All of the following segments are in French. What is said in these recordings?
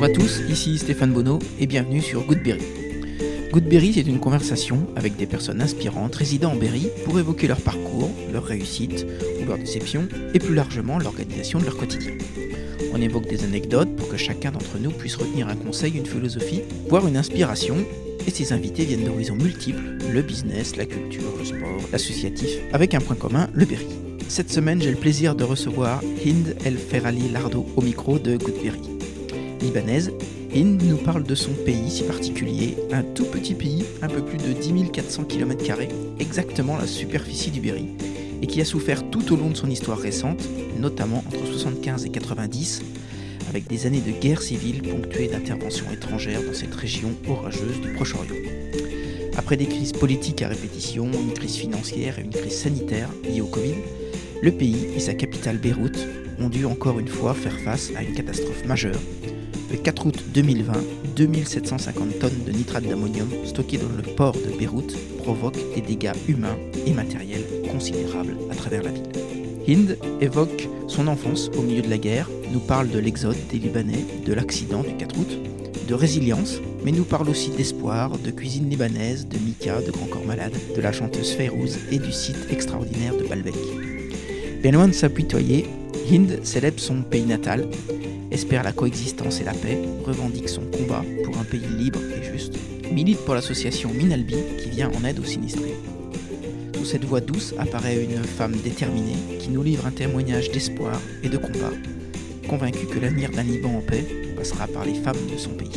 Bonjour à tous, ici Stéphane Bonneau et bienvenue sur Goodberry. Goodberry, c'est une conversation avec des personnes inspirantes résidant en Berry pour évoquer leur parcours, leur réussite ou leur déception et plus largement l'organisation de leur quotidien. On évoque des anecdotes pour que chacun d'entre nous puisse retenir un conseil, une philosophie, voire une inspiration. Et ces invités viennent d'horizons multiples, le business, la culture, le sport, l'associatif, avec un point commun, le Berry. Cette semaine, j'ai le plaisir de recevoir Hind El Ferali Lardo au micro de Goodberry. Libanaise, Hind nous parle de son pays si particulier, un tout petit pays, un peu plus de 10 400 km, exactement la superficie du Berry, et qui a souffert tout au long de son histoire récente, notamment entre 75 et 90, avec des années de guerre civile ponctuées d'interventions étrangères dans cette région orageuse du Proche-Orient. Après des crises politiques à répétition, une crise financière et une crise sanitaire liée au Covid, le pays et sa capitale Beyrouth ont dû encore une fois faire face à une catastrophe majeure. Le 4 août 2020, 2750 tonnes de nitrate d'ammonium stockées dans le port de Beyrouth provoquent des dégâts humains et matériels considérables à travers la ville. Hind évoque son enfance au milieu de la guerre, nous parle de l'exode des Libanais, de l'accident du 4 août, de résilience, mais nous parle aussi d'espoir, de cuisine libanaise, de Mika, de Grand Corps Malade, de la chanteuse Feyrouz et du site extraordinaire de Baalbek. Bien loin de s'apitoyer, Hind célèbre son pays natal, espère la coexistence et la paix, revendique son combat pour un pays libre et juste, milite pour l'association Minalbi qui vient en aide aux sinistrés. Sous cette voix douce apparaît une femme déterminée qui nous livre un témoignage d'espoir et de combat, convaincue que l'avenir d'un Liban en paix passera par les femmes de son pays.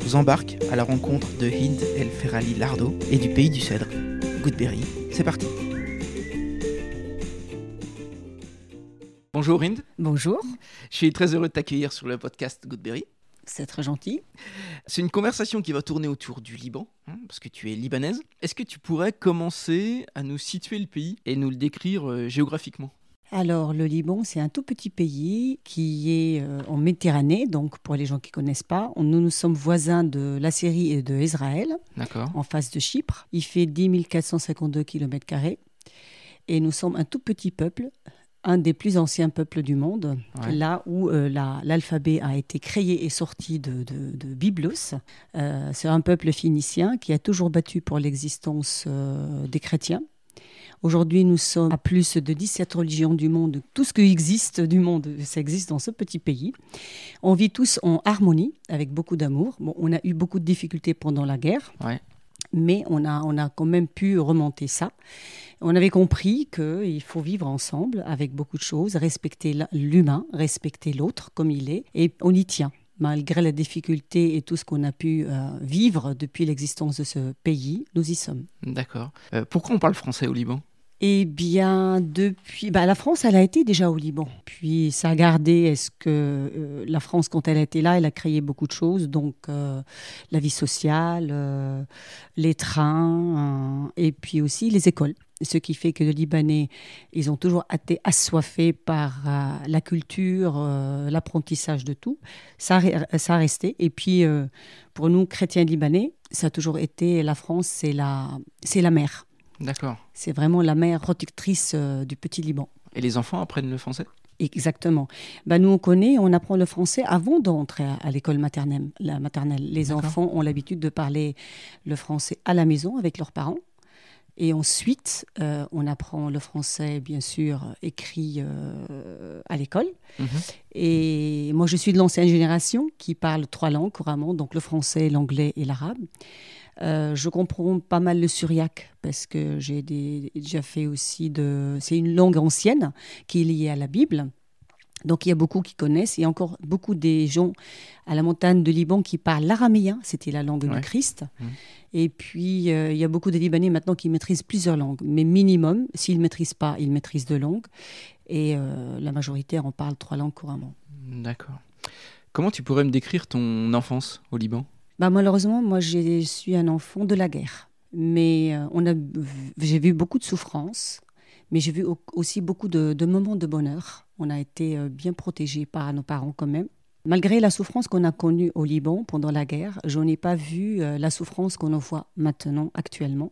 Je vous embarque à la rencontre de Hind El Ferali Lardo et du pays du cèdre, Goodberry. C'est parti! Bonjour Hind. Bonjour. Je suis très heureux de t'accueillir sur le podcast Goodberry. C'est très gentil. C'est une conversation qui va tourner autour du Liban, hein, parce que tu es libanaise. Est-ce que tu pourrais commencer à nous situer le pays et nous le décrire euh, géographiquement? Alors, le Liban, c'est un tout petit pays qui est euh, en Méditerranée. Donc, pour les gens qui ne connaissent pas, nous, nous sommes voisins de la Syrie et de Israël, en face de Chypre. Il fait 10 452 km. Et nous sommes un tout petit peuple un des plus anciens peuples du monde, là où euh, l'alphabet a été créé et sorti de, de, Byblos. Euh, c'est un peuple phénicien qui a toujours battu pour l'existence euh, des chrétiens. Aujourd'hui, nous sommes à plus de 17 religions du monde. Tout ce qui existe du monde, ça existe dans ce petit pays. On vit tous en harmonie, avec beaucoup d'amour. Bon, on a eu beaucoup de difficultés pendant la guerre. mais on a, on a quand même pu remonter ça. On avait compris qu'il faut vivre ensemble avec beaucoup de choses, respecter l'humain, respecter l'autre comme il est, et on y tient. Malgré la difficulté et tout ce qu'on a pu euh, vivre depuis l'existence de ce pays, nous y sommes. D'accord. Euh, pourquoi on parle français au Liban? Eh bien, depuis, bah, la France, elle a été déjà au Liban. Puis ça a gardé. Est-ce que euh, la France, quand elle a été là, elle a créé beaucoup de choses, donc la vie sociale, les trains, et puis aussi les écoles ce qui fait que les Libanais, ils ont toujours été assoiffés par euh, la culture, euh, l'apprentissage de tout. Ça, ça a resté. Et puis, euh, pour nous, chrétiens libanais, ça a toujours été, la France, c'est la, c'est la mère. D'accord. C'est vraiment la mère protectrice du petit Liban. Et les enfants apprennent le français? Exactement. Ben, nous, on connaît, on apprend le français avant d'entrer à, l'école maternelle. La maternelle. Les enfants ont l'habitude de parler le français à la maison avec leurs parents. Et ensuite, euh, on apprend le français, bien sûr, écrit euh, à l'école. Mhm. Et moi, je suis de l'ancienne génération qui parle trois langues couramment, donc le français, l'anglais et l'arabe. Euh, je comprends pas mal le syriaque parce que j'ai déjà fait aussi de. C'est une langue ancienne qui est liée à la Bible. Donc il y a beaucoup qui connaissent. Il y a encore beaucoup des gens à la montagne de Liban qui parlent l'araméen, c'était la langue du Christ. Mhm. Et puis, euh, il y a beaucoup de Libanais maintenant qui maîtrisent plusieurs langues, mais minimum, s'ils ne maîtrisent pas, ils maîtrisent deux langues. Et euh, la majorité en parle trois langues couramment. D'accord. Comment tu pourrais me décrire ton enfance au Liban? Bah, Malheureusement, moi, je suis un enfant de la guerre. Mais euh, on a, j'ai vu beaucoup de souffrances, mais j'ai vu aussi beaucoup de, de, moments de bonheur. On a été bien protégés par nos parents quand même. Malgré la souffrance qu'on a connue au Liban pendant la guerre, je n'ai pas vu euh, la souffrance qu'on en voit maintenant, actuellement,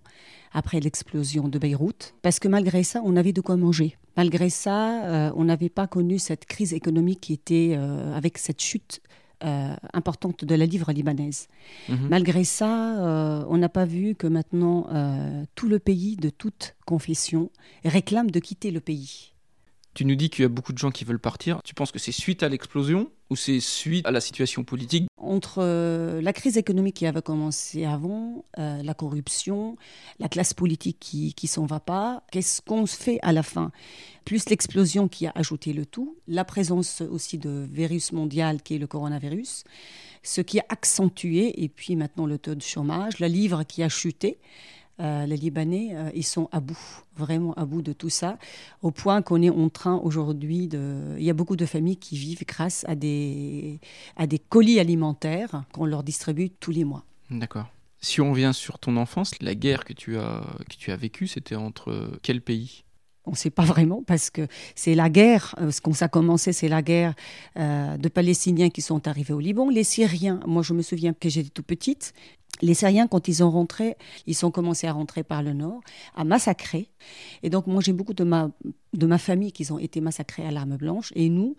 après l'explosion de Beyrouth. Parce que malgré ça, on avait de quoi manger. Malgré ça, euh, on n'avait pas connu cette crise économique qui était euh, avec cette chute euh, importante de la livre libanaise. Mhm. Malgré ça, euh, on n'a pas vu que maintenant euh, tout le pays, de toute confession, réclame de quitter le pays. Tu nous dis qu'il y a beaucoup de gens qui veulent partir. Tu penses que c'est suite à l'explosion ou c'est suite à la situation politique? Entre euh, la crise économique qui avait commencé avant, euh, la corruption, la classe politique qui ne s'en va pas, qu'est-ce qu'on fait à la fin? Plus l'explosion qui a ajouté le tout, la présence aussi de virus mondial qui est le coronavirus, ce qui a accentué, et puis maintenant le taux de chômage, la livre qui a chuté. Euh, les Libanais, euh, ils sont à bout, vraiment à bout de tout ça, au point qu'on est en train aujourd'hui de... Il y a beaucoup de familles qui vivent grâce à des, à des colis alimentaires qu'on leur distribue tous les mois. D'accord. Si on revient sur ton enfance, la guerre que tu as, que tu as vécue, c'était entre quel pays? On ne sait pas vraiment parce que c'est la guerre, euh, ce qu'on a commencé, c'est la guerre de Palestiniens qui sont arrivés au Liban. Les Syriens, moi je me souviens que j'étais tout petite, les Syriens, quand ils ont rentré, ils ont commencé à rentrer par le nord, à massacrer. Et donc, moi, j'ai beaucoup de ma, de ma famille qui ont été massacrés à l'arme blanche. Et nous,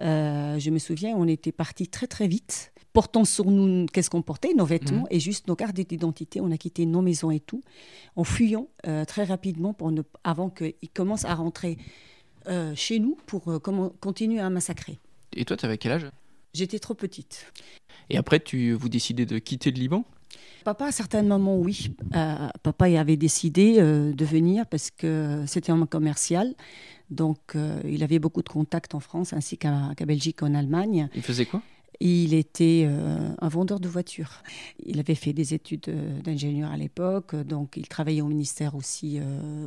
euh, je me souviens, on était partis très, très vite, portant sur nous, qu'est-ce qu'on portait Nos vêtements mhm. et juste nos cartes d'identité. On a quitté nos maisons et tout, en fuyant euh, très rapidement pour ne, avant qu'ils commencent à rentrer euh, chez nous pour continuer à massacrer. Et toi, tu avais quel âge? J'étais trop petite. Et après, tu, vous décidez de quitter le Liban? Papa, à certains moments, oui. Euh, papa avait décidé euh, de venir parce que c'était un commercial. Donc, euh, il avait beaucoup de contacts en France ainsi qu'à Belgique, en Allemagne. Il faisait quoi? Il était un vendeur de voitures. Il avait fait des études d'ingénieur à l'époque, donc il travaillait au ministère aussi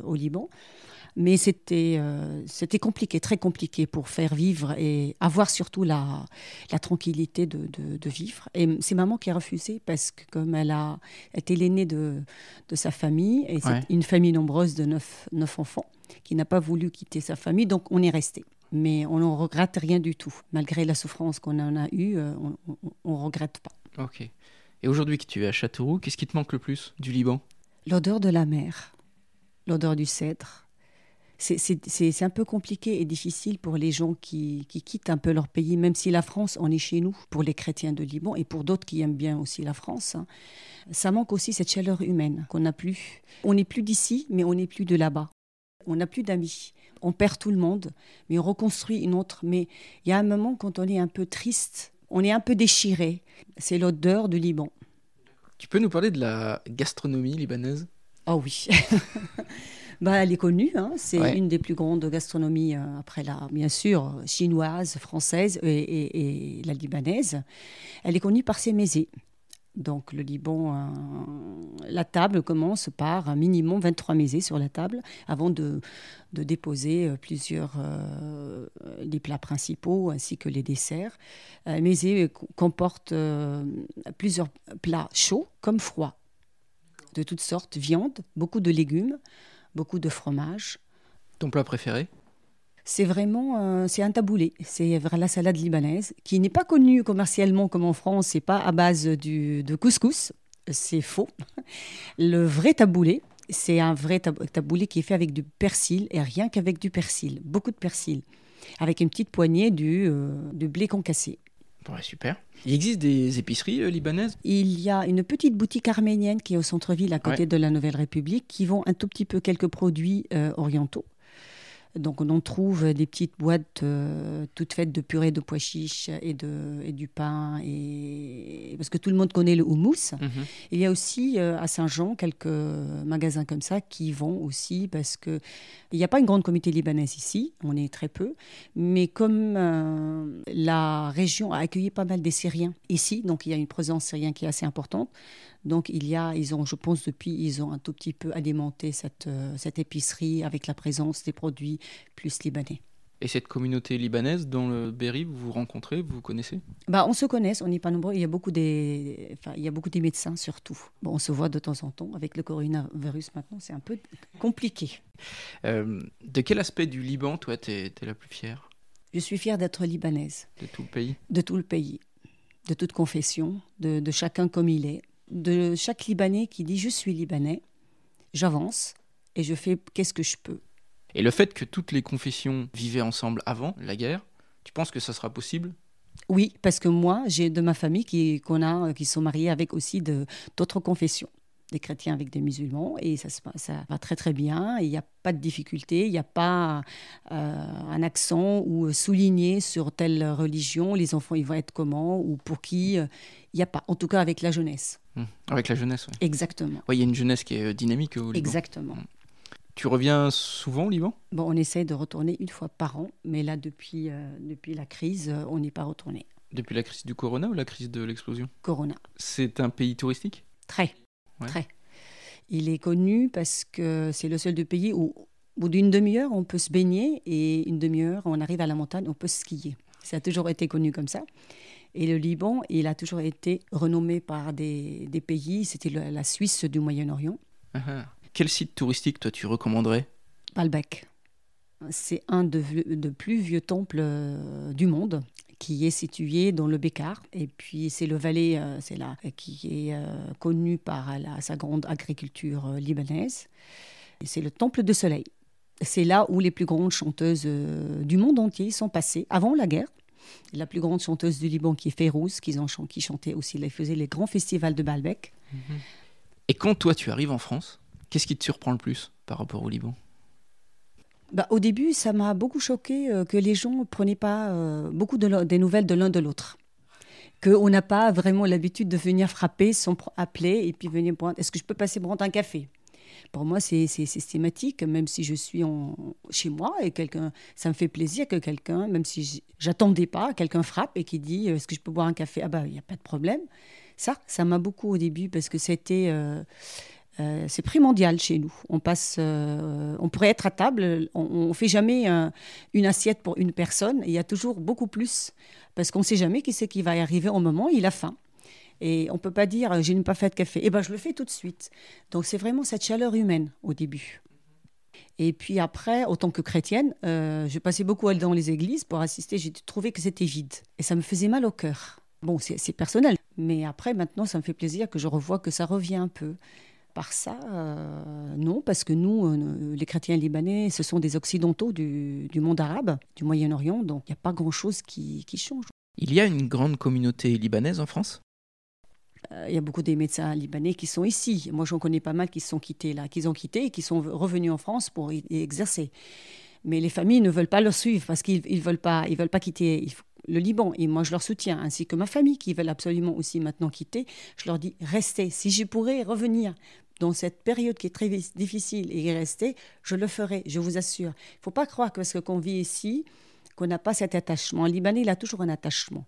au Liban. Mais c'était euh, c'était compliqué, très compliqué pour faire vivre et avoir surtout la, la tranquillité de, de, vivre. Et c'est maman qui a refusé parce que comme elle a été l'aînée de, de sa famille, et c'est une famille nombreuse de neuf, neuf enfants, qui n'a pas voulu quitter sa famille, donc on est resté. Mais on n'en regrette rien du tout. Malgré la souffrance qu'on en a eue, euh, on ne regrette pas. Ok. Et aujourd'hui que tu es à Châteauroux, qu'est-ce qui te manque le plus du Liban? L'odeur de la mer, l'odeur du cèdre, c'est un peu compliqué et difficile pour les gens qui, quittent un peu leur pays, même si la France, on est chez nous, pour les chrétiens de Liban et pour d'autres qui aiment bien aussi la France. Hein. Ça manque aussi cette chaleur humaine qu'on n'a plus. On n'est plus d'ici, mais on n'est plus de là-bas. On n'a plus d'amis. On perd tout le monde, mais on reconstruit une autre. Mais il y a un moment quand on est un peu triste, on est un peu déchiré. C'est l'odeur du Liban. Tu peux nous parler de la gastronomie libanaise? Oh oui. bah, Elle est connue, hein. c'est une des plus grandes gastronomies, euh, après la, bien sûr, chinoise, française et, la libanaise. Elle est connue par ses mésés. Donc le Liban, euh, la table commence par un minimum 23 mésés sur la table avant de, de déposer euh, plusieurs les plats principaux ainsi que les desserts. Les mésés comportent plusieurs plats chauds comme froids de toutes sortes, viande, beaucoup de légumes, beaucoup de fromage. Ton plat préféré? C'est vraiment euh, c'est un taboulé, c'est la salade libanaise qui n'est pas connue commercialement comme en France, c'est pas à base du, de couscous, c'est faux. Le vrai taboulé, c'est un vrai taboulé qui est fait avec du persil et rien qu'avec du persil, beaucoup de persil, avec une petite poignée du, euh, de blé concassé. Super. Il existe des épiceries euh, libanaises? Il y a une petite boutique arménienne qui est au centre-ville à côté de la Nouvelle République qui vend un tout petit peu quelques produits euh, orientaux. Donc on trouve des petites boîtes euh, toutes faites de purée de pois chiches et, de, et du pain, et... parce que tout le monde connaît le houmous. Mhm. Il y a aussi euh, à Saint-Jean quelques magasins comme ça qui vont aussi, parce qu'il n'y a pas une grande communauté libanaise ici, on est très peu, mais comme euh, la région a accueilli pas mal des Syriens ici, donc il y a une présence syrienne qui est assez importante, donc il y a, ils ont, je pense depuis, ils ont un tout petit peu alimenté cette, euh, cette épicerie avec la présence des produits plus libanais. Et cette communauté libanaise dans le Berry, vous vous rencontrez, vous vous connaissez? Bah, On se connaît, on n'est pas nombreux. Il y a beaucoup des, enfin, il y a beaucoup des médecins surtout. Bon, on se voit de temps en temps. Avec le coronavirus maintenant, c'est un peu compliqué. Euh, de quel aspect du Liban, toi, tu es, la plus fière? Je suis fière d'être libanaise. De tout le pays? De tout le pays. De toute confession, de, de chacun comme il est de chaque Libanais qui dit je suis Libanais, j'avance et je fais qu'est-ce que je peux. Et le fait que toutes les confessions vivaient ensemble avant la guerre, tu penses que ça sera possible? Oui, parce que moi, j'ai de ma famille qui, qu'on a, qui sont mariés avec aussi d'autres confessions des chrétiens avec des musulmans et ça, ça va très très bien. Il n'y a pas de difficulté, il n'y a pas euh, un accent ou souligné sur telle religion, les enfants ils vont être comment ou pour qui. Euh, il n'y a pas, en tout cas avec la jeunesse. Mmh. Avec la jeunesse, oui. Exactement. Il y a une jeunesse qui est euh, dynamique au Liban. Exactement. Mmh. Tu reviens souvent au Liban? Bon, on essaie de retourner une fois par an, mais là, depuis, depuis la crise, on n'est pas retourné. Depuis la crise du corona ou la crise de l'explosion? Corona. C'est un pays touristique? Très. Très. Il est connu parce que c'est le seul pays où, au bout d'une demi-heure, on peut se baigner et une demi-heure, on arrive à la montagne, on peut skier. Ça a toujours été connu comme ça. Et le Liban, il a toujours été renommé par des, des pays, c'était la Suisse du Moyen-Orient. Ah ah. Quel site touristique, toi, tu recommanderais? Baalbek. C'est un des de plus vieux temples euh, du monde qui est situé dans le Bécar. Et puis c'est le Valais, euh, c'est là, qui est euh, connu par sa grande agriculture euh, libanaise. C'est le Temple de Soleil. C'est là où les plus grandes chanteuses du monde entier sont passées avant la guerre. La plus grande chanteuse du Liban qui est Férouz, qui, chantait aussi, elle faisait les grands festivals de Baalbek. Et quand toi tu arrives en France, qu'est-ce qui te surprend le plus par rapport au Liban? Bah, au début, ça m'a beaucoup choqué euh, que les gens ne prenaient pas euh, beaucoup de des nouvelles de l'un de l'autre. Qu'on n'a pas vraiment l'habitude de venir frapper sans appeler et puis venir prendre. Est-ce que je peux passer prendre un café? Pour moi, c'est systématique, même si je suis en, chez moi et quelqu'un, ça me fait plaisir que quelqu'un, même si j'attendais pas, quelqu'un frappe et qui dit Est-ce que je peux boire un café? Ah, bah, il n'y a pas de problème. Ça, ça m'a beaucoup au début parce que c'était. Euh, euh, c'est primordial chez nous. On passe, euh, on pourrait être à table, on, ne fait jamais une assiette pour une personne. Il y a toujours beaucoup plus parce qu'on ne sait jamais qui c'est qui va y arriver au moment. Il a faim. Et on peut pas dire j'ai pas fait de café. Eh ben je le fais tout de suite. Donc c'est vraiment cette chaleur humaine au début. Et puis après, autant que chrétienne, euh, je passais beaucoup dans les églises pour assister. J'ai trouvé que c'était vide et ça me faisait mal au cœur. Bon, c'est personnel, mais après maintenant, ça me fait plaisir que je revois que ça revient un peu par ça, euh, non, parce que nous, euh, les chrétiens libanais, ce sont des occidentaux du, monde arabe, du Moyen-Orient, donc il n'y a pas grand-chose qui, change. Il y a une grande communauté libanaise en France? Euh, il y a beaucoup des médecins libanais qui sont ici. Moi, j'en connais pas mal qui sont quittés là, qui ont quitté et qui sont revenus en France pour y exercer. Mais les familles ne veulent pas leur suivre parce qu'ils ne veulent, pas, ils veulent pas quitter le Liban. Et moi, je leur soutiens, ainsi que ma famille qui veulent absolument aussi maintenant quitter. Je leur dis, restez. Si je pourrais revenir dans cette période qui est très difficile et y rester, je le ferai, je vous assure. Il ne faut pas croire que parce qu'on vit ici, qu'on n'a pas cet attachement. Le Libanais, il a toujours un attachement.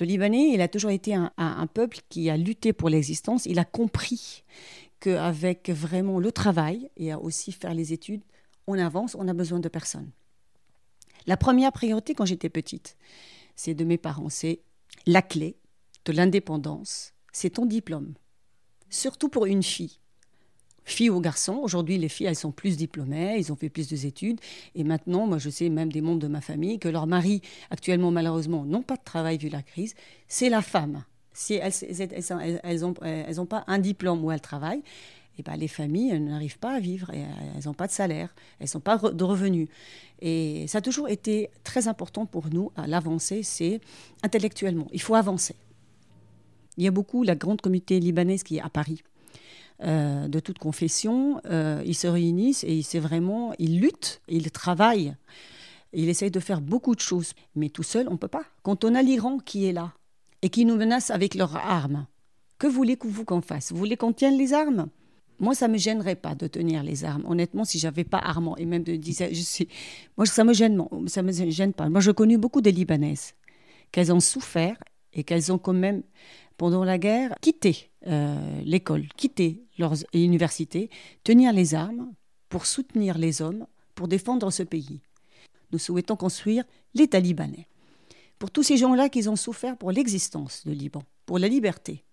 Le Libanais, il a toujours été un, un peuple qui a lutté pour l'existence. Il a compris qu'avec vraiment le travail et à aussi faire les études, on avance, on a besoin de personne. La première priorité quand j'étais petite, c'est de mes parents, c'est la clé de l'indépendance, c'est ton diplôme. Surtout pour une fille filles ou garçons. Aujourd'hui, les filles, elles sont plus diplômées, ils ont fait plus d'études. Et maintenant, moi, je sais même des membres de ma famille que leurs maris, actuellement, malheureusement, n'ont pas de travail vu la crise. C'est la femme. Si elles n'ont elles, ont, pas un diplôme où elles travaillent, eh ben, les familles n'arrivent pas à vivre, et elles n'ont pas de salaire, elles n'ont pas de revenus. Et ça a toujours été très important pour nous, à l'avancée, c'est intellectuellement. Il faut avancer. Il y a beaucoup, la grande communauté libanaise qui est à Paris, euh, de toute confession, euh, ils se réunissent et c'est vraiment, ils luttent, ils travaillent, ils essayent de faire beaucoup de choses. Mais tout seul, on ne peut pas. Quand on a l'Iran qui est là et qui nous menace avec leurs armes, que voulez-vous qu'on fasse? Vous voulez qu'on tienne les armes? Moi, ça me gênerait pas de tenir les armes. Honnêtement, si j'avais pas armement et même de dire, je moi, ça me gêne, ça me gêne pas. Moi, je connais beaucoup de Libanaises qu'elles ont souffert et qu'elles ont quand même pendant la guerre, quitter euh, l'école, quitter leur université, tenir les armes pour soutenir les hommes, pour défendre ce pays. Nous souhaitons construire l'État libanais. Pour tous ces gens-là qui ont souffert pour l'existence de Liban, pour la liberté,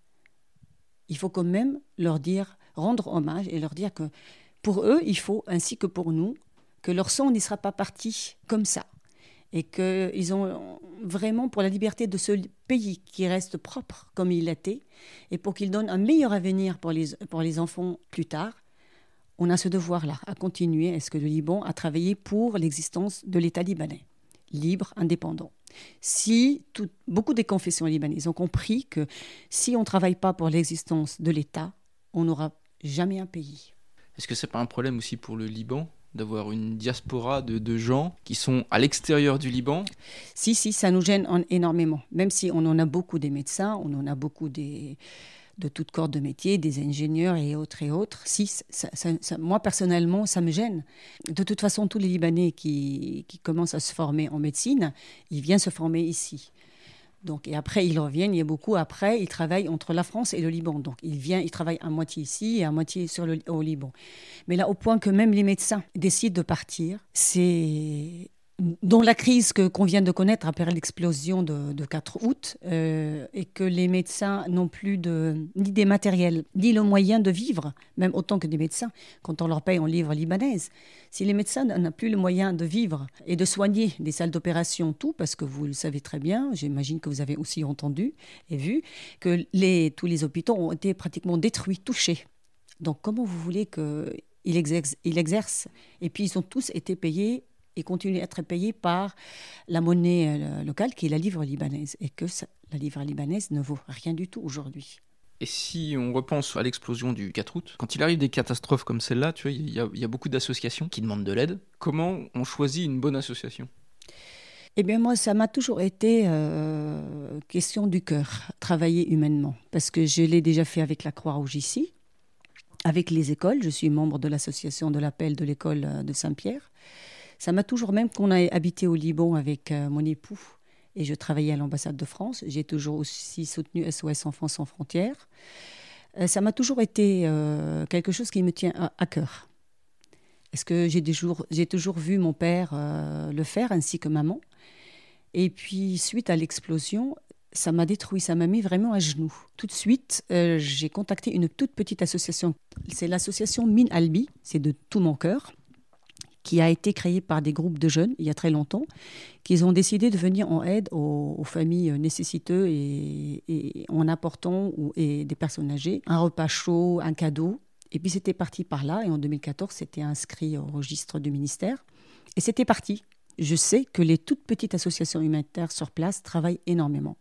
il faut quand même leur dire, rendre hommage et leur dire que pour eux, il faut, ainsi que pour nous, que leur sang n'y sera pas parti comme ça et qu'ils ont vraiment pour la liberté de ce pays qui reste propre comme il l'était et pour qu'il donne un meilleur avenir pour les, pour les enfants plus tard, on a ce devoir-là à continuer, est-ce que le Liban a travaillé pour l'existence de l'État libanais, libre, indépendant. Si beaucoup des confessions libanaises ont compris que si on ne travaille pas pour l'existence de l'État, on n'aura jamais un pays. Est-ce que ce n'est pas un problème aussi pour le Liban? D'avoir une diaspora de, gens qui sont à l'extérieur du Liban Si, si, ça nous gêne énormément. Même si on en a beaucoup des médecins, on en a beaucoup des, de toutes corps de métier, des ingénieurs et autres et autres. Si, moi personnellement, ça me gêne. De toute façon, tous les Libanais qui, qui commencent à se former en médecine, ils viennent se former ici. Donc, et après, ils reviennent, il y a beaucoup. Après, ils travaillent entre la France et le Liban. Donc, ils viennent, ils travaillent à moitié ici et à moitié sur le, au Liban. Mais là, au point que même les médecins décident de partir, c'est dont la crise que qu'on vient de connaître après l'explosion de, 4 août euh, et que les médecins n'ont plus ni des matériels ni le moyen de vivre, même autant que des médecins, quand on leur paye en livres libanaises. Si les médecins n'ont plus le moyen de vivre et de soigner des salles d'opération, tout, parce que vous le savez très bien, j'imagine que vous avez aussi entendu et vu que tous les hôpitaux ont été pratiquement détruits, touchés. Donc comment vous voulez qu'ils exercent, exercent Et puis ils ont tous été payés et continue à être payé par la monnaie euh, locale qui est la livre libanaise et que la livre libanaise ne vaut rien du tout aujourd'hui. Et si on repense à l'explosion du 4 août, quand il arrive des catastrophes comme celle-là, tu vois, il y, a beaucoup d'associations qui demandent de l'aide. Comment on choisit une bonne association? Eh bien, moi, ça m'a toujours été euh, question du cœur, travailler humainement. Parce que je l'ai déjà fait avec la Croix-Rouge ici, avec les écoles. Je suis membre de l'association de l'appel de l'école euh, de Saint-Pierre. Ça m'a toujours, même qu'on a habité au Liban avec euh, mon époux et je travaillais à l'ambassade de France, j'ai toujours aussi soutenu SOS Enfants sans frontières. Euh, ça m'a toujours été euh, quelque chose qui me tient à, cœur. Est-ce que j'ai j'ai toujours vu mon père le faire ainsi que maman? Et puis suite à l'explosion, ça m'a détruit, ça m'a mis vraiment à genoux. Tout de suite, j'ai contacté une toute petite association. C'est l'association Mine Albi, c'est de tout mon cœur qui a été créé par des groupes de jeunes il y a très longtemps, qui ont décidé de venir en aide aux, familles nécessiteuses et, en apportant et des personnes âgées un repas chaud, un cadeau. Et puis c'était parti par là, et en 2014, c'était inscrit au registre du ministère. Et c'était parti. Je sais que les toutes petites associations humanitaires sur place travaillent énormément.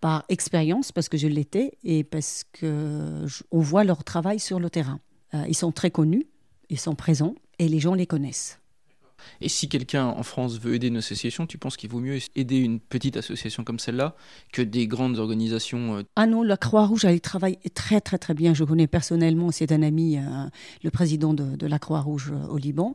Par expérience, parce que je l'étais, et parce qu'on voit leur travail sur le terrain. Euh, ils sont très connus, ils sont présents et les gens les connaissent. Et si quelqu'un en France veut aider une association, tu penses qu'il vaut mieux aider une petite association comme celle-là que des grandes organisations euh Ah non, la Croix-Rouge, elle travaille très très très bien. Je connais personnellement, c'est un ami, euh, le président de, la Croix-Rouge euh, au Liban.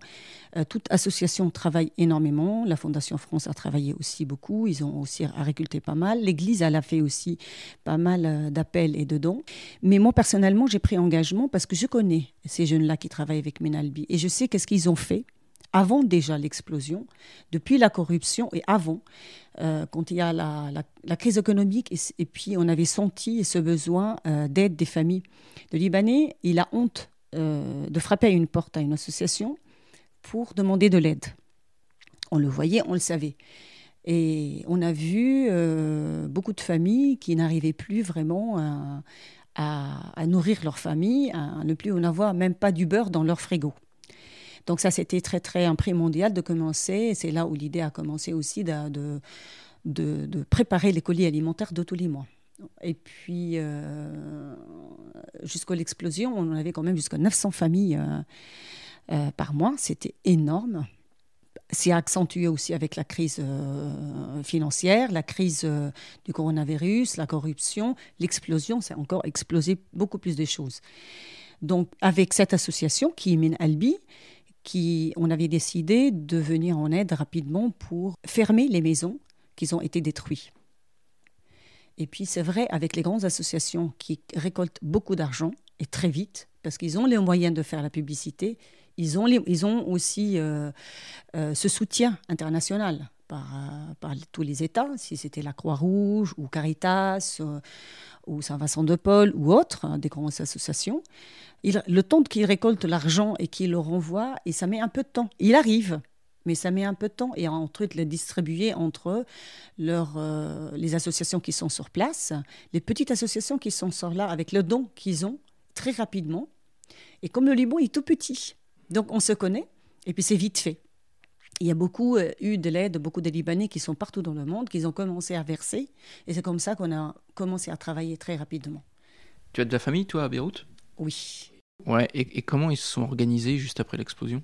toute association travaille énormément. La Fondation France a travaillé aussi beaucoup. Ils ont aussi récolté pas mal. L'Église, elle a fait aussi pas mal d'appels et de dons. Mais moi, personnellement, j'ai pris engagement parce que je connais ces jeunes-là qui travaillent avec Menalbi et je sais qu'est-ce qu'ils ont fait avant déjà l'explosion, depuis la corruption et avant, euh, quand il y a la, crise économique, et, puis on avait senti ce besoin euh, d'aide des familles de Libanais, il a honte euh, de frapper à une porte à une association pour demander de l'aide. On le voyait, on le savait. Et on a vu beaucoup de familles qui n'arrivaient plus vraiment à, à, nourrir leur famille, à ne plus en avoir même pas du beurre dans leur frigo. Donc ça, c'était très, très primordial de commencer. C'est là où l'idée a commencé aussi de, de, préparer les colis alimentaires de tous les mois. Et puis, euh, jusqu'à l'explosion, on avait quand même jusqu'à 900 familles euh, euh, par mois. C'était énorme. C'est accentué aussi avec la crise financière, la crise du coronavirus, la corruption, l'explosion. C'est encore explosé beaucoup plus de choses. Donc, avec cette association qui est Min Albi, on avait décidé de venir en aide rapidement pour fermer les maisons qui ont été détruites. Et puis c'est vrai, avec les grandes associations qui récoltent beaucoup d'argent et très vite, parce qu'ils ont les moyens de faire la publicité, ils ont, ils ont aussi euh, euh, ce soutien international par, euh, tous les États, si c'était la Croix-Rouge ou Caritas ou Saint-Vincent de Paul ou autres, hein, des grandes associations le temps qu'il récolte l'argent et qu'il le renvoie, et ça met un peu de temps. Il arrive, mais ça met un peu de temps. Et entre le distribuer entre euh, les associations qui sont sur place, les petites associations qui sont sur là, avec le don qu'ils ont, très rapidement. Et comme le Liban est tout petit, donc on se connaît, et puis c'est vite fait. Il y a beaucoup euh, eu de l'aide, beaucoup de Libanais qui sont partout dans le monde, qui ont commencé à verser. Et c'est comme ça qu'on a commencé à travailler très rapidement. Tu as de la famille, toi, à Beyrouth? Oui. Ouais, et, comment ils se sont organisés juste après l'explosion?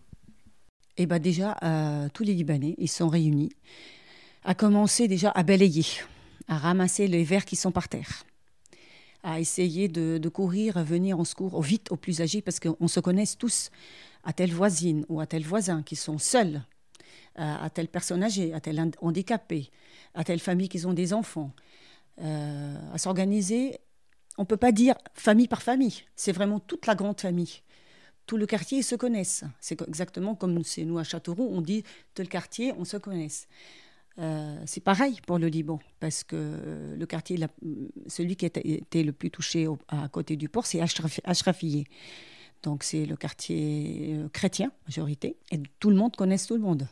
Eh bien, déjà, euh, tous les Libanais, ils sont réunis, à commencer déjà à balayer, à ramasser les verres qui sont par terre, à essayer de, de courir, à venir en secours au vite aux plus âgés, parce qu'on se connaît tous à telle voisine ou à tel voisin qui sont seuls à, telle personne âgée, à tel handicapé, à telle famille qui ont des enfants, euh, à s'organiser. On ne peut pas dire famille par famille, c'est vraiment toute la grande famille. Tout le quartier, ils se connaissent. C'est exactement comme c'est nous à Châteauroux, on dit le quartier, on se connaisse. Euh, c'est pareil pour le Liban, parce que le quartier, celui qui était le plus touché à côté du port, c'est Ashrafieh. Donc c'est le quartier euh, chrétien, majorité, et tout le monde connaît tout le monde.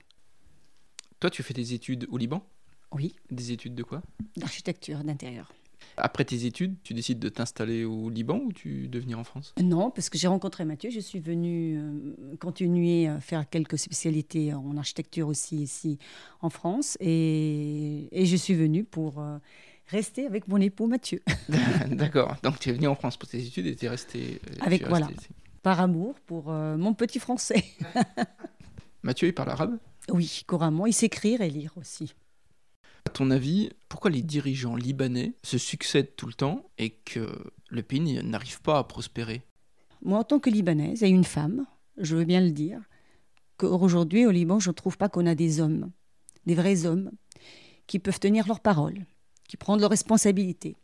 Toi, tu fais des études au Liban? Oui. Des études de quoi? D'architecture d'intérieur. Après tes études, tu décides de t'installer au Liban ou tu de venir en France? Non, parce que j'ai rencontré Mathieu. Je suis venue euh, continuer à faire quelques spécialités en architecture aussi ici en France. Et, et je suis venue pour euh, rester avec mon époux Mathieu. D'accord. Donc tu es venu en France pour tes études et tu es resté. Euh, avec, voilà. Par amour pour mon petit français. Mathieu, il parle arabe? Oui, couramment. Il sait écrire et lire aussi. À ton avis, pourquoi les dirigeants libanais se succèdent tout le temps et que le pays n'arrive pas à prospérer? Moi, en tant que Libanaise et une femme, je veux bien le dire, qu'aujourd'hui au Liban, je ne trouve pas qu'on a des hommes, des vrais hommes, qui peuvent tenir leur parole, qui prennent leurs responsabilités.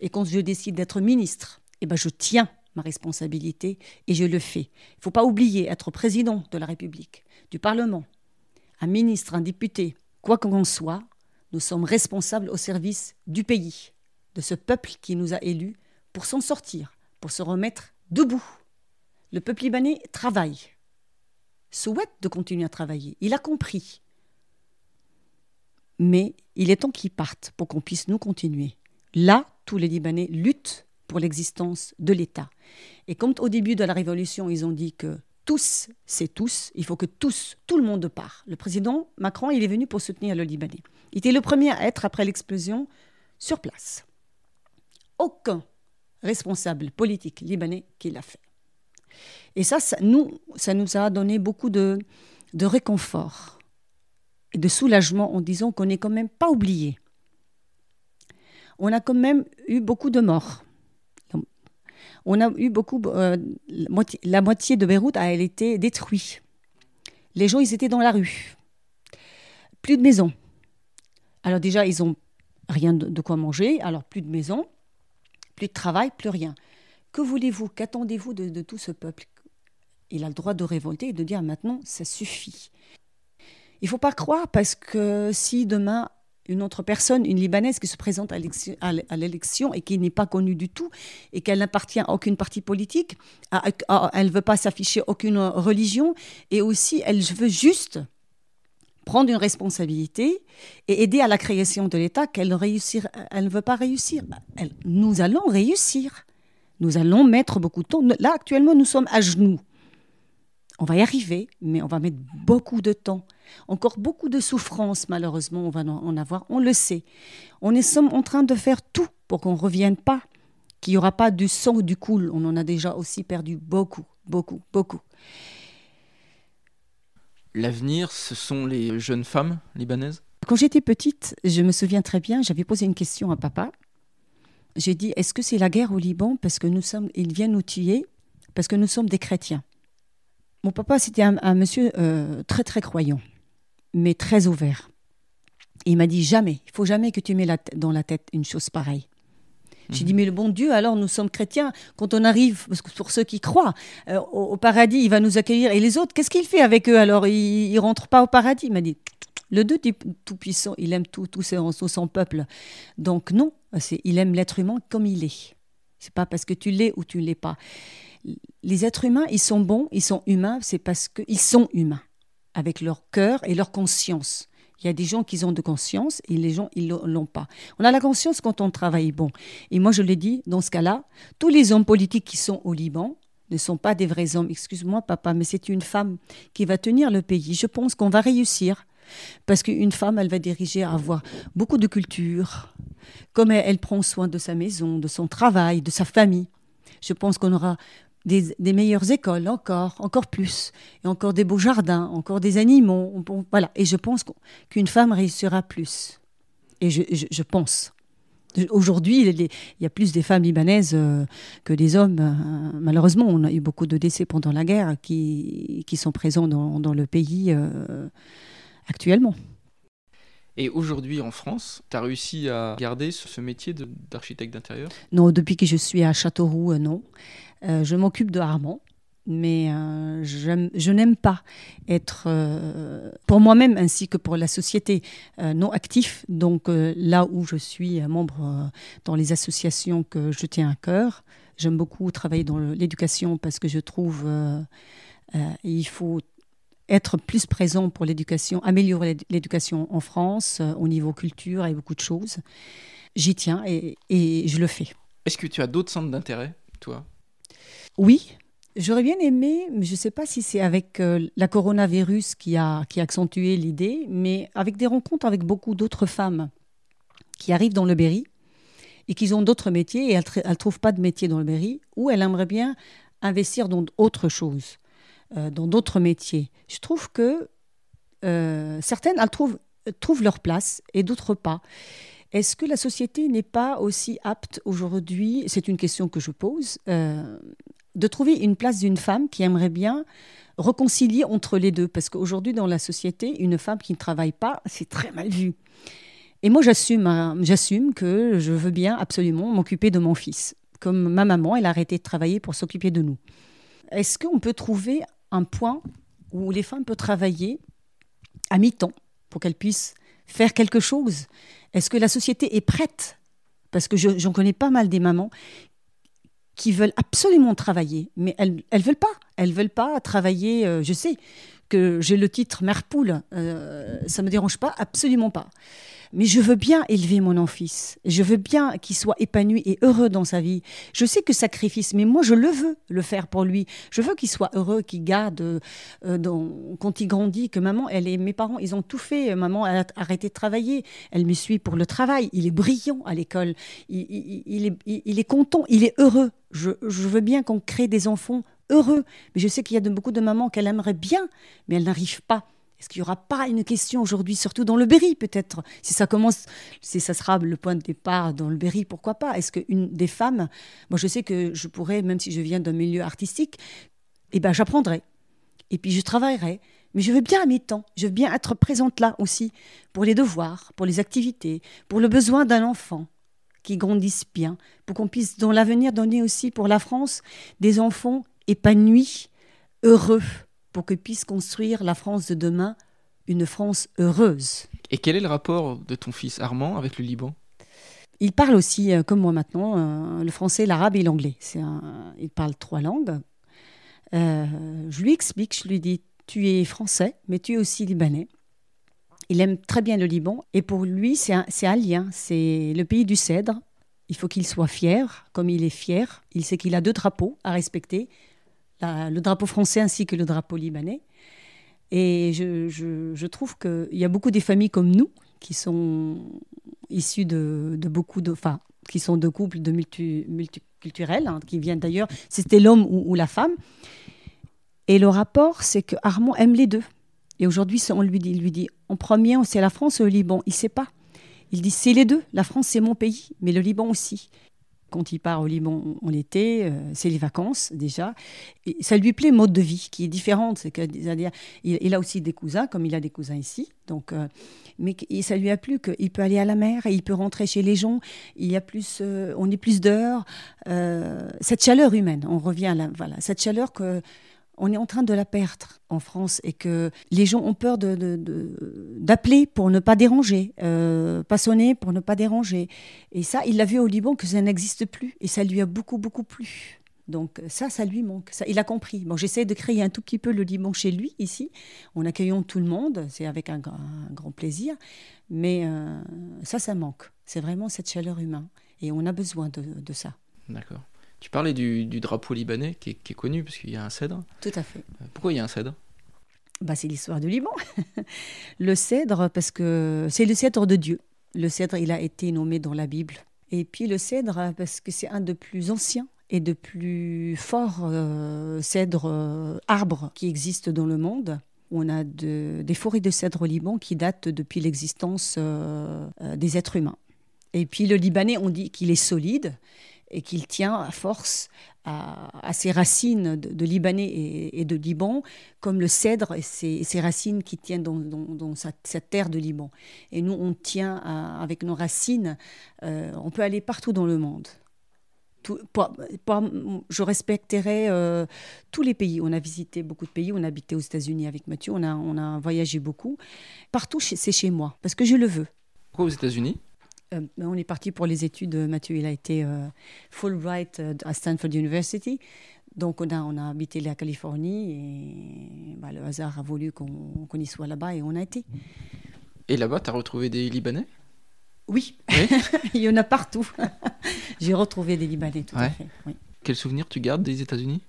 Et quand je décide d'être ministre, eh ben je tiens ma responsabilité et je le fais. Il ne faut pas oublier être président de la République, du Parlement, un ministre, un député, quoi qu'on soit, nous sommes responsables au service du pays, de ce peuple qui nous a élus, pour s'en sortir, pour se remettre debout. Le peuple libanais travaille, souhaite de continuer à travailler. Il a compris. Mais il est temps qu'il parte pour qu'on puisse nous continuer. Là, tous les Libanais luttent pour l'existence de l'État. Et comme au début de la Révolution, ils ont dit que tous, c'est tous, il faut que tous, tout le monde part. Le président Macron, il est venu pour soutenir le Libanais. Il était le premier à être, après l'explosion, sur place. Aucun responsable politique libanais qui l'a fait. Et ça, ça, nous, ça nous a donné beaucoup de, de réconfort et de soulagement en disant qu'on n'est quand même pas oublié. On a quand même eu beaucoup de morts on a eu beaucoup. Euh, la moitié de Beyrouth a été détruite. Les gens, ils étaient dans la rue. Plus de maisons. Alors déjà, ils ont rien de, quoi manger. Alors plus de maisons, plus de travail, plus rien. Que voulez-vous? Qu'attendez-vous de, de tout ce peuple? Il a le droit de révolter et de dire maintenant, ça suffit. Il ne faut pas croire parce que si demain une autre personne, une Libanaise qui se présente à l'élection et qui n'est pas connue du tout et qu'elle n'appartient à aucune partie politique, elle ne veut pas s'afficher aucune religion et aussi elle veut juste prendre une responsabilité et aider à la création de l'État qu'elle elle ne veut pas réussir. nous allons réussir. Nous allons mettre beaucoup de temps. Là, actuellement, nous sommes à genoux. On va y arriver, mais on va mettre beaucoup de temps. Encore beaucoup de souffrance, malheureusement, on va en avoir, on le sait. On est en train de faire tout pour qu'on ne revienne pas, qu'il n'y aura pas du sang ou du cool. On en a déjà aussi perdu beaucoup, beaucoup, beaucoup. L'avenir, ce sont les jeunes femmes libanaises? Quand j'étais petite, je me souviens très bien, j'avais posé une question à papa. J'ai dit, est-ce que c'est la guerre au Liban parce que nous sommes, il vient nous tuer parce que nous sommes des chrétiens? Mon papa, c'était un, monsieur euh, très très croyant, mais très ouvert. il m'a dit jamais, il faut jamais que tu mets la dans la tête une chose pareille. J'ai dit, mhm. mais le bon Dieu, alors nous sommes chrétiens, quand on arrive, parce que pour ceux qui croient, euh, au, paradis, il va nous accueillir. Et les autres, qu'est-ce qu'il fait avec eux alors? Ils ne rentrent pas au paradis? Il m'a dit, le Dieu Tout-Puissant, il aime tout, tout, son, son peuple. Donc non, il aime l'être humain comme il est. C'est pas parce que tu l'es ou tu ne l'es pas les êtres humains, ils sont bons, ils sont humains, c'est parce qu'ils sont humains, avec leur cœur et leur conscience. Il y a des gens qui ont de conscience et les gens, ils l'ont pas. On a la conscience quand on travaille bon. Et moi, je l'ai dit, dans ce cas-là, tous les hommes politiques qui sont au Liban, ne sont pas des vrais hommes. Excuse-moi, papa, mais c'est une femme qui va tenir le pays. Je pense qu'on va réussir. Parce qu'une femme, elle va diriger avoir beaucoup de culture, comme elle, prend soin de sa maison, de son travail, de sa famille. Je pense qu'on aura des, meilleures écoles encore, encore plus, et encore des beaux jardins, encore des animaux. voilà. Et je pense qu'une femme réussira plus. Et je, pense. Aujourd'hui, il y a plus des femmes libanaises euh, que des hommes. Euh, malheureusement, on a eu beaucoup de décès pendant la guerre qui, qui sont présents dans, le pays euh, actuellement. Et aujourd'hui en France, tu as réussi à garder ce métier d'architecte d'intérieur? Non, depuis que je suis à Châteauroux, non. Euh, je m'occupe de Armand, mais euh, je n'aime pas être, pour moi-même ainsi que pour la société, non actif. Donc là où je suis membre dans les associations que je tiens à cœur, j'aime beaucoup travailler dans l'éducation parce que je trouve il faut être plus présent pour l'éducation, améliorer l'éducation en France euh, au niveau culture et beaucoup de choses. J'y tiens et, je le fais. Est-ce que tu as d'autres centres d'intérêt, toi? Oui, J'aurais bien aimé, mais je ne sais pas si c'est avec euh, la coronavirus qui a, qui a accentué l'idée, mais avec des rencontres avec beaucoup d'autres femmes qui arrivent dans le Berry et qui ont d'autres métiers et elles ne trouvent pas de métier dans le Berry, ou elles aimeraient bien investir dans autre chose. Euh, dans d'autres métiers. Je trouve que euh, certaines elles trouvent, trouvent leur place et d'autres pas. Est-ce que la société n'est pas aussi apte aujourd'hui, c'est une question que je pose, de trouver une place d'une femme qui aimerait bien réconcilier entre les deux Parce qu'aujourd'hui, dans la société, une femme qui ne travaille pas, c'est très mal vu. Et moi, j'assume, hein, j'assume que je veux bien absolument m'occuper de mon fils. Comme ma maman, elle a arrêté de travailler pour s'occuper de nous. Est-ce qu'on peut trouver un point où les femmes peuvent travailler à mi-temps pour qu'elles puissent faire quelque chose? Est-ce que la société est prête? Parce que j'en connais pas mal des mamans qui veulent absolument travailler, mais elles ne veulent pas. Elles veulent pas travailler, euh, je sais que j'ai le titre mère poule, euh, ça me dérange pas, absolument pas mais je veux bien élever mon fils. Je veux bien qu'il soit épanoui et heureux dans sa vie. Je sais que sacrifice, mais moi je le veux le faire pour lui. Je veux qu'il soit heureux, qu'il garde euh, quand il grandit, que maman, elle et mes parents, ils ont tout fait. Maman a arrêté de travailler. Elle me suit pour le travail. Il est brillant à l'école. Il, est, content. Il est heureux. Je veux bien qu'on crée des enfants heureux. Mais je sais qu'il y a de, beaucoup de mamans qu'elle aimerait bien, mais elles n'arrivent pas. Est-ce qu'il n'y aura pas une question aujourd'hui, surtout dans le Berry peut-être? Si ça commence, si ça sera le point de départ dans le Berry, pourquoi pas? Est-ce qu'une des femmes, moi je sais que je pourrais, même si je viens d'un milieu artistique, eh ben j'apprendrai. Et puis je travaillerai. Mais je veux bien à mes temps, je veux bien être présente là aussi, pour les devoirs, pour les activités, pour le besoin d'un enfant qui grandisse bien, pour qu'on puisse dans l'avenir donner aussi pour la France des enfants épanouis, heureux pour que puisse construire la France de demain, une France heureuse. Et quel est le rapport de ton fils Armand avec le Liban? Il parle aussi, euh, comme moi maintenant, euh, le français, l'arabe et l'anglais. il parle trois langues. Euh, je lui explique, je lui dis, tu es français, mais tu es aussi libanais. Il aime très bien le Liban et pour lui, c'est un, un, lien. C'est le pays du cèdre. Il faut qu'il soit fier, comme il est fier. Il sait qu'il a deux drapeaux à respecter le drapeau français ainsi que le drapeau libanais. Et je, je, trouve qu'il y a beaucoup des familles comme nous qui sont issues de, de beaucoup de, enfin, qui sont de couples de multi, multiculturels, hein, qui viennent d'ailleurs, c'était l'homme ou, la femme. Et le rapport, c'est que Armand aime les deux. Et aujourd'hui, on lui dit, lui dit, en premier, c'est la France ou le Liban. Il ne sait pas. Il dit, c'est les deux. La France, c'est mon pays, mais le Liban aussi quand il part au Liban en été, euh, c'est les vacances déjà. Et ça lui plaît mode de vie qui est différente. C'est dire il, a aussi des cousins, comme il a des cousins ici. Donc, euh, mais ça lui a plu qu'il peut aller à la mer et il peut rentrer chez les gens. Il y a plus, euh, on est plus d'heures. cette chaleur humaine, on revient à voilà, cette chaleur que on est en train de la perdre en France et que les gens ont peur d'appeler de, pour ne pas déranger, euh, pas sonner pour ne pas déranger. Et ça, il l'a vu au Liban que ça n'existe plus et ça lui a beaucoup, beaucoup plu. Donc ça, ça lui manque. Ça, il a compris. Bon, j'essaie de créer un tout petit peu le Liban chez lui, ici, en accueillant tout le monde. C'est avec un, grand plaisir. Mais euh, ça, ça manque. C'est vraiment cette chaleur humaine. Et on a besoin de, de ça. D'accord. Tu parlais du, drapeau libanais qui est, connu parce qu'il y a un cèdre. Tout à fait. Euh, pourquoi il y a un cèdre? Bah, C'est l'histoire du Liban. le cèdre, parce que c'est le cèdre de Dieu. Le cèdre, il a été nommé dans la Bible. Et puis le cèdre, parce que c'est un des plus anciens et de plus forts euh, cèdres, euh, arbres qui existent dans le monde. On a des forêts de cèdre au Liban qui datent depuis l'existence des êtres humains. Et puis le Libanais, on dit qu'il est solide et qu'il tient à force à, ses racines de, Libanais et, de Liban, comme le cèdre et ses, racines qui tiennent dans, sa, terre de Liban. Et nous, on tient avec nos racines, euh, on peut aller partout dans le monde. je respecterai euh, tous les pays. On a visité beaucoup de pays. On a habité aux États-Unis avec Mathieu. On a, on a voyagé beaucoup. Partout, c'est chez moi, parce que je le veux. Pourquoi aux États-Unis? Euh, on est parti pour les études. Mathieu, il a été euh, Fulbright euh, à Stanford University. Donc, on a, on a habité la Californie et bah, le hasard a voulu qu'on y soit là-bas et on a été. Et là-bas, tu as retrouvé des Libanais? Oui, il y en a partout. J'ai retrouvé des Libanais, tout à fait. Quel souvenir tu gardes des États-Unis?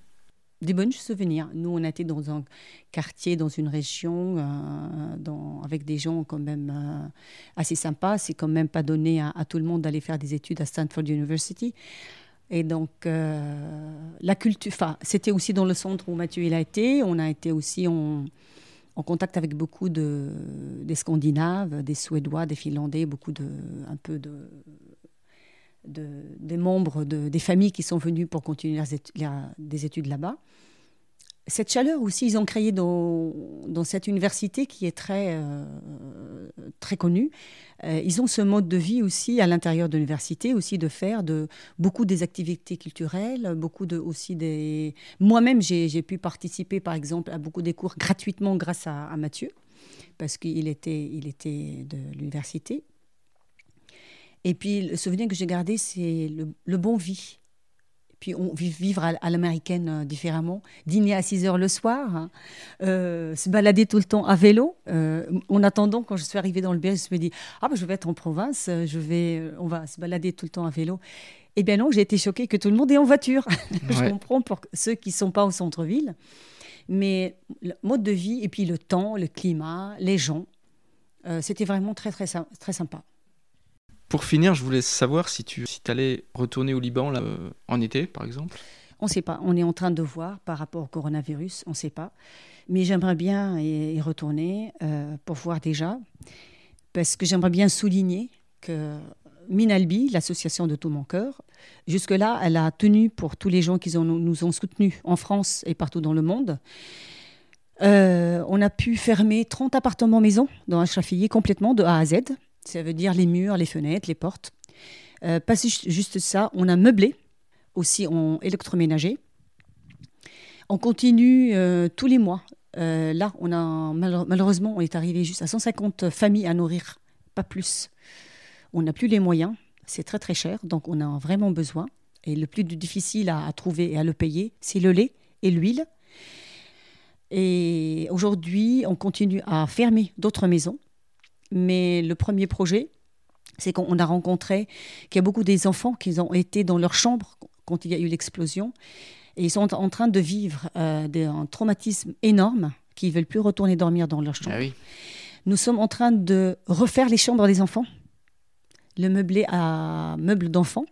Des bons souvenirs. Nous, on été dans un quartier, dans une région, euh, avec des gens quand même euh, assez sympas. C'est quand même pas donné à, tout le monde d'aller faire des études à Stanford University. Et donc, euh, la culture, enfin, c'était aussi dans le centre où Mathieu il a été. On a été aussi en, en contact avec beaucoup de, des Scandinaves, des Suédois, des Finlandais, beaucoup de, un peu de des membres de, des familles qui sont venus pour continuer des études là-bas. Cette chaleur aussi, ils ont créé dans, dans cette université qui est très, euh, très connue. Euh, ils ont ce mode de vie aussi à l'intérieur de l'université, aussi de faire de, beaucoup des activités culturelles, beaucoup de, aussi des... Moi-même, j'ai pu participer, par exemple, à beaucoup des cours gratuitement grâce à, à Mathieu, parce qu'il était, il était de l'université. Et puis, le souvenir que j'ai gardé, c'est le, bon vie. Puis, on, vivre à, l'américaine euh, différemment. Dîner à 6 heures le soir, hein. euh, se balader tout le temps à vélo. Euh, en attendant, quand je suis arrivée dans le Berry, je me dis Ah, ben, je vais être en province, je vais, on va se balader tout le temps à vélo. Eh bien non, j'ai été choquée que tout le monde est en voiture. je comprends pour ceux qui ne sont pas au centre-ville. Mais le mode de vie, et puis le temps, le climat, les gens, c'était vraiment très, très, très sympa. Pour finir, je voulais savoir si tu si allais retourner au Liban euh, en été, par exemple. On ne sait pas. On est en train de voir par rapport au coronavirus. On ne sait pas. Mais j'aimerais bien y, retourner euh, pour voir déjà. Parce que j'aimerais bien souligner que Minalbi, l'association de tout mon cœur, jusque-là, elle a tenu pour tous les gens qui nous ont soutenus en France et partout dans le monde. Euh, on a pu fermer 30 appartements maisons dans Chaffier complètement de A à Z. Ça veut dire les murs, les fenêtres, les portes. Euh, pas juste ça, on a meublé, aussi en électroménager. On continue euh, tous les mois. Euh, là, on a malheureusement, on est arrivé juste à 150 familles à nourrir, pas plus. On n'a plus les moyens, c'est très très cher, donc on a vraiment besoin. Et le plus difficile à, à trouver et à le payer, c'est le lait et l'huile. Et aujourd'hui, on continue à fermer d'autres maisons mais le premier projet, c'est qu'on a rencontré qu'il y a beaucoup des enfants qui ont été dans leur chambre quand il y a eu l'explosion. Et ils sont en train de vivre euh, un traumatisme énorme, qui ne veulent plus retourner dormir dans leur chambre. Ah Nous sommes en train de refaire les chambres des enfants, le meubler à meubles d'enfants,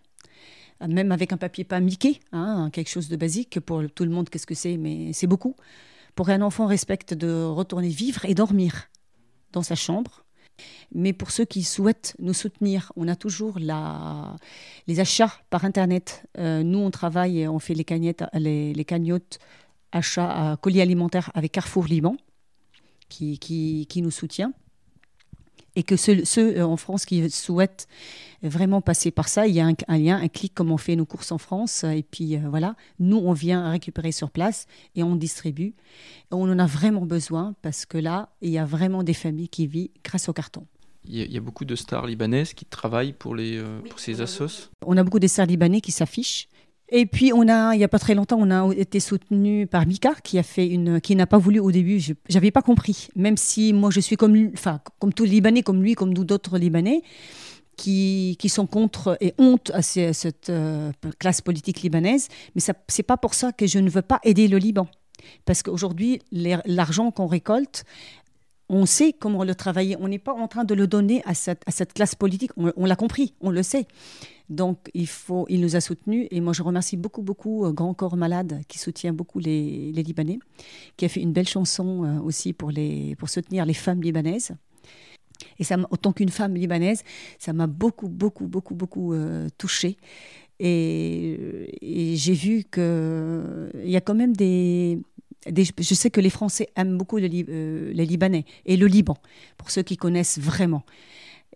même avec un papier pas Mickey, hein, quelque chose de basique pour tout le monde, qu'est-ce que c'est, mais c'est beaucoup. Pour qu'un enfant respecte de retourner vivre et dormir dans sa chambre, mais pour ceux qui souhaitent nous soutenir, on a toujours les achats par Internet. Euh, nous, on travaille on fait les, cagnettes, les, cagnottes achats à colis alimentaires avec Carrefour Liban, qui nous soutient. Et que ceux, ceux, euh, en France qui souhaitent vraiment passer par ça, il y a un, lien, un clic comme on fait nos courses en France. Et puis euh, voilà, nous, on vient récupérer sur place et on distribue. on en a vraiment besoin parce que là, il y a vraiment des familles qui vivent grâce au carton. Il y, a beaucoup de stars libanaises qui travaillent pour, les, euh, pour ces assos On a beaucoup de stars libanais qui s'affichent. Et puis, on a, il n'y a pas très longtemps, on a été soutenu par Mika, qui a fait une, qui n'a pas voulu au début. Je n'avais pas compris, même si moi je suis comme, enfin, comme les Libanais, comme lui, comme d'autres Libanais. qui, qui, sont contre et honte à, cette euh, classe politique libanaise. Mais ce n'est pas pour ça que je ne veux pas aider le Liban. Parce qu'aujourd'hui, l'argent qu'on récolte, on sait comment le travailler. On n'est pas en train de le donner à cette, classe politique. On, l'a compris, on le sait. Donc, il, faut, il nous a soutenus. Et moi, je remercie beaucoup, beaucoup euh, Grand Corps Malade, qui soutient beaucoup les, les, Libanais, qui a fait une belle chanson euh, aussi pour, les, pour soutenir les femmes libanaises. Et ça, autant qu'une femme libanaise, ça m'a beaucoup, beaucoup, beaucoup, beaucoup euh, touchée. Et, et j'ai vu qu'il y a quand même des, je sais que les Français aiment beaucoup euh, les Libanais et le Liban, pour ceux qui connaissent vraiment.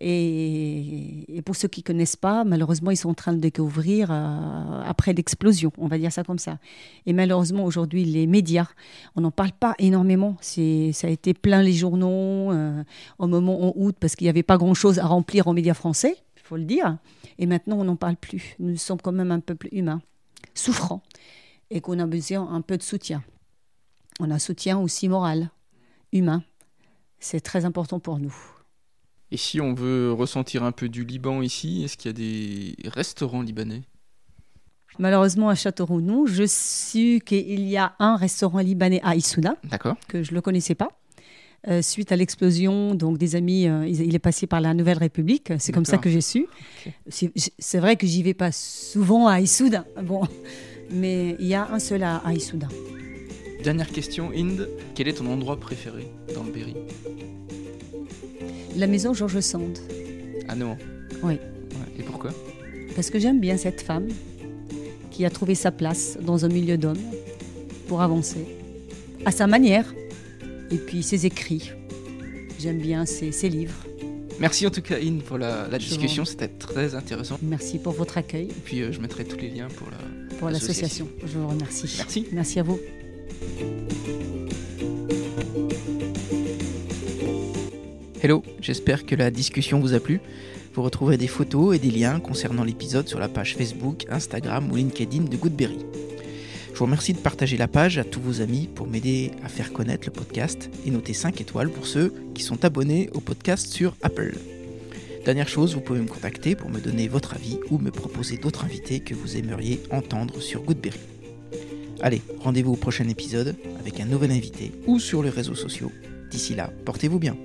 Et, pour ceux qui ne connaissent pas, malheureusement, ils sont en train de découvrir euh, après l'explosion, on va dire ça comme ça. Et malheureusement, aujourd'hui, les médias, on n'en parle pas énormément. Ça a été plein les journaux euh, au moment en août parce qu'il n'y avait pas grand-chose à remplir en médias français, il faut le dire. Et maintenant, on n'en parle plus. Nous sommes quand même un peuple humain, souffrant, et qu'on a besoin un peu de soutien on a un soutien aussi moral, humain. C'est très important pour nous. Et si on veut ressentir un peu du Liban ici, est-ce qu'il y a des restaurants libanais? Malheureusement, à Châteauroux, non. Je sais qu'il y a un restaurant libanais à Issouna, que je ne le connaissais pas. Euh, suite à l'explosion, donc des amis, euh, il est passé par la Nouvelle République. C'est comme ça que j'ai su. C'est vrai que j'y vais pas souvent à Issouna, bon, mais il y a un seul à, à. Dernière question, Inde, quel est ton endroit préféré dans le Berry? La maison Georges Sand. Ah non Oui. Et pourquoi? Parce que j'aime bien cette femme qui a trouvé sa place dans un milieu d'hommes pour avancer, à sa manière, et puis ses écrits. J'aime bien ses, livres. Merci en tout cas, Inde, pour la, discussion. C'était très intéressant. Merci pour votre accueil. Et puis, euh, je mettrai tous les liens pour la. Pour l'association. Je vous remercie. Merci. Merci à vous. Hello, j'espère que la discussion vous a plu. Vous retrouverez des photos et des liens concernant l'épisode sur la page Facebook, Instagram ou LinkedIn de Goodberry. Je vous remercie de partager la page à tous vos amis pour m'aider à faire connaître le podcast et noter 5 étoiles pour ceux qui sont abonnés au podcast sur Apple. Dernière chose, vous pouvez me contacter pour me donner votre avis ou me proposer d'autres invités que vous aimeriez entendre sur Goodberry. Allez, rendez-vous au prochain épisode avec un nouvel invité ou sur les réseaux sociaux. D'ici là, portez-vous bien.